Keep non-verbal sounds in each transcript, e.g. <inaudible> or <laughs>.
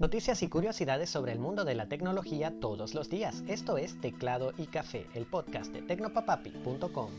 Noticias y curiosidades sobre el mundo de la tecnología todos los días. Esto es Teclado y Café, el podcast de tecnopapapi.com.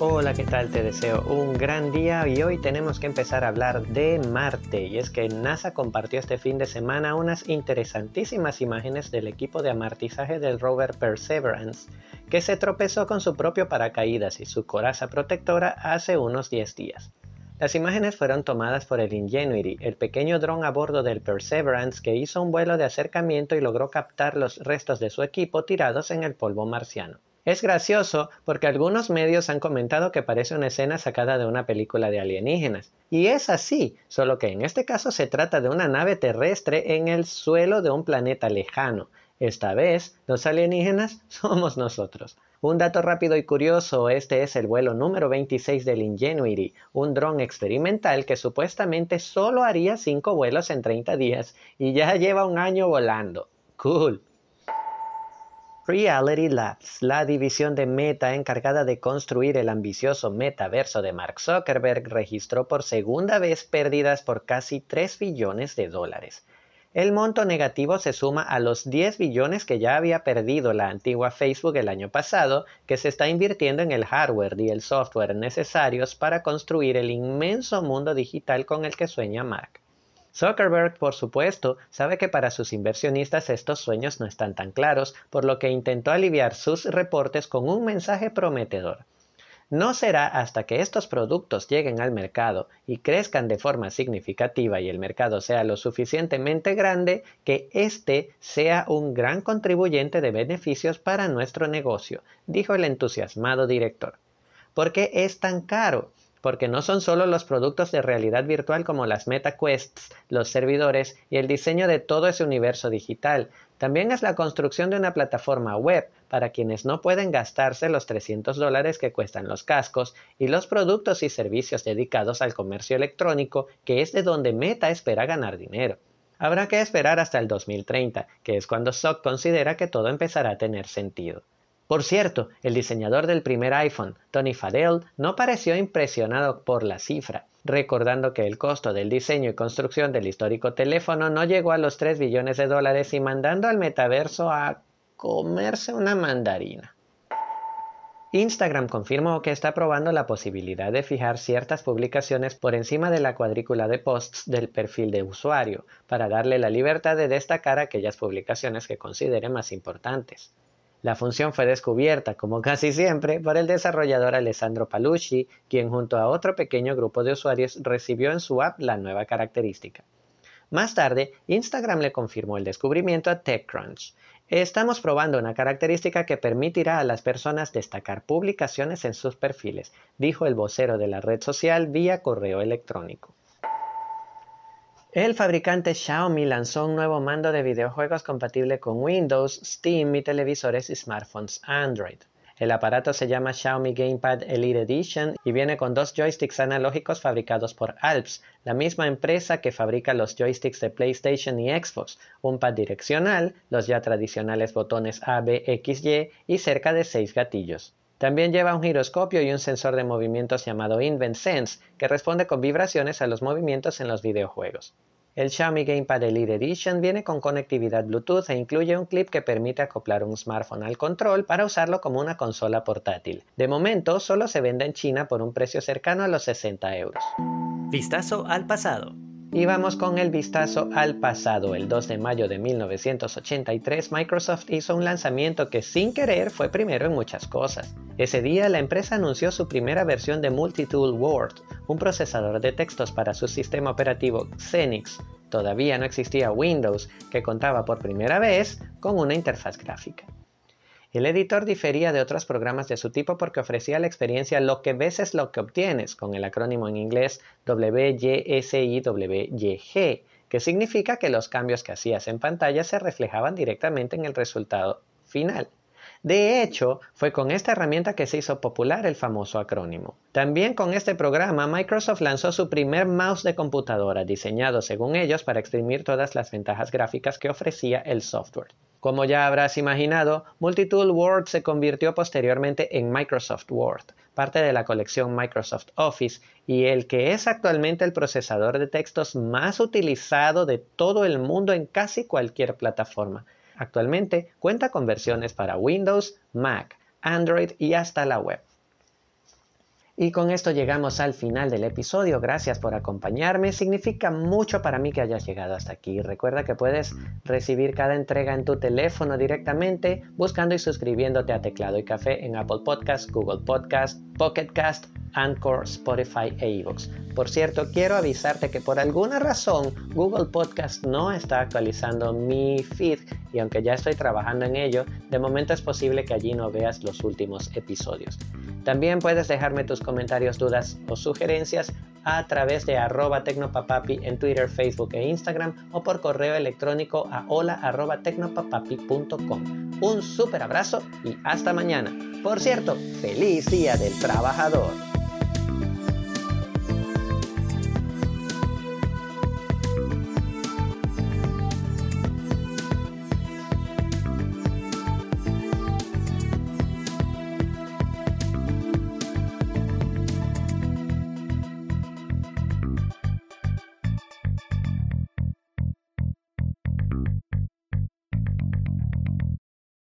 Hola, ¿qué tal? Te deseo un gran día y hoy tenemos que empezar a hablar de Marte. Y es que NASA compartió este fin de semana unas interesantísimas imágenes del equipo de amortizaje del rover Perseverance, que se tropezó con su propio paracaídas y su coraza protectora hace unos 10 días. Las imágenes fueron tomadas por el Ingenuity, el pequeño dron a bordo del Perseverance que hizo un vuelo de acercamiento y logró captar los restos de su equipo tirados en el polvo marciano. Es gracioso porque algunos medios han comentado que parece una escena sacada de una película de alienígenas. Y es así, solo que en este caso se trata de una nave terrestre en el suelo de un planeta lejano. Esta vez, los alienígenas <laughs> somos nosotros. Un dato rápido y curioso, este es el vuelo número 26 del Ingenuity, un dron experimental que supuestamente solo haría 5 vuelos en 30 días y ya lleva un año volando. Cool. Reality Labs, la división de Meta encargada de construir el ambicioso metaverso de Mark Zuckerberg, registró por segunda vez pérdidas por casi 3 billones de dólares. El monto negativo se suma a los 10 billones que ya había perdido la antigua Facebook el año pasado, que se está invirtiendo en el hardware y el software necesarios para construir el inmenso mundo digital con el que sueña Mark. Zuckerberg, por supuesto, sabe que para sus inversionistas estos sueños no están tan claros, por lo que intentó aliviar sus reportes con un mensaje prometedor. No será hasta que estos productos lleguen al mercado y crezcan de forma significativa y el mercado sea lo suficientemente grande que éste sea un gran contribuyente de beneficios para nuestro negocio, dijo el entusiasmado director. ¿Por qué es tan caro? Porque no son solo los productos de realidad virtual como las MetaQuests, los servidores y el diseño de todo ese universo digital, también es la construcción de una plataforma web para quienes no pueden gastarse los 300 dólares que cuestan los cascos y los productos y servicios dedicados al comercio electrónico, que es de donde Meta espera ganar dinero. Habrá que esperar hasta el 2030, que es cuando SOC considera que todo empezará a tener sentido. Por cierto, el diseñador del primer iPhone, Tony Fadell, no pareció impresionado por la cifra, recordando que el costo del diseño y construcción del histórico teléfono no llegó a los 3 billones de dólares y mandando al metaverso a comerse una mandarina. Instagram confirmó que está probando la posibilidad de fijar ciertas publicaciones por encima de la cuadrícula de posts del perfil de usuario, para darle la libertad de destacar aquellas publicaciones que considere más importantes. La función fue descubierta, como <laughs> casi siempre, por el desarrollador Alessandro Palucci, quien junto a otro pequeño grupo de usuarios recibió en su app la nueva característica. Más tarde, Instagram le confirmó el descubrimiento a TechCrunch. Estamos probando una característica que permitirá a las personas destacar publicaciones en sus perfiles, dijo el vocero de la red social vía correo electrónico. El fabricante Xiaomi lanzó un nuevo mando de videojuegos compatible con Windows, Steam y televisores y smartphones Android. El aparato se llama Xiaomi Gamepad Elite Edition y viene con dos joysticks analógicos fabricados por Alps, la misma empresa que fabrica los joysticks de PlayStation y Xbox, un pad direccional, los ya tradicionales botones A, B, X, Y y cerca de 6 gatillos. También lleva un giroscopio y un sensor de movimientos llamado InventSense, que responde con vibraciones a los movimientos en los videojuegos. El Xiaomi Gamepad Elite Edition viene con conectividad Bluetooth e incluye un clip que permite acoplar un smartphone al control para usarlo como una consola portátil. De momento, solo se vende en China por un precio cercano a los 60 euros. Vistazo al pasado. Y vamos con el vistazo al pasado. El 2 de mayo de 1983, Microsoft hizo un lanzamiento que sin querer fue primero en muchas cosas. Ese día la empresa anunció su primera versión de Multitool Word, un procesador de textos para su sistema operativo Xenix. Todavía no existía Windows, que contaba por primera vez con una interfaz gráfica. El editor difería de otros programas de su tipo porque ofrecía la experiencia lo que ves es lo que obtienes, con el acrónimo en inglés WYSIWYG, que significa que los cambios que hacías en pantalla se reflejaban directamente en el resultado final. De hecho, fue con esta herramienta que se hizo popular el famoso acrónimo. También con este programa, Microsoft lanzó su primer mouse de computadora, diseñado según ellos para exprimir todas las ventajas gráficas que ofrecía el software. Como ya habrás imaginado, Multitool Word se convirtió posteriormente en Microsoft Word, parte de la colección Microsoft Office y el que es actualmente el procesador de textos más utilizado de todo el mundo en casi cualquier plataforma. Actualmente cuenta con versiones para Windows, Mac, Android y hasta la web. Y con esto llegamos al final del episodio. Gracias por acompañarme. Significa mucho para mí que hayas llegado hasta aquí. Recuerda que puedes recibir cada entrega en tu teléfono directamente buscando y suscribiéndote a Teclado y Café en Apple Podcast, Google Podcast, Pocket Cast, Anchor, Spotify e iVoox. Por cierto, quiero avisarte que por alguna razón Google Podcast no está actualizando mi feed y aunque ya estoy trabajando en ello, de momento es posible que allí no veas los últimos episodios. También puedes dejarme tus comentarios, dudas o sugerencias a través de arroba tecnopapapi en Twitter, Facebook e Instagram o por correo electrónico a hola Un súper abrazo y hasta mañana. Por cierto, feliz Día del Trabajador.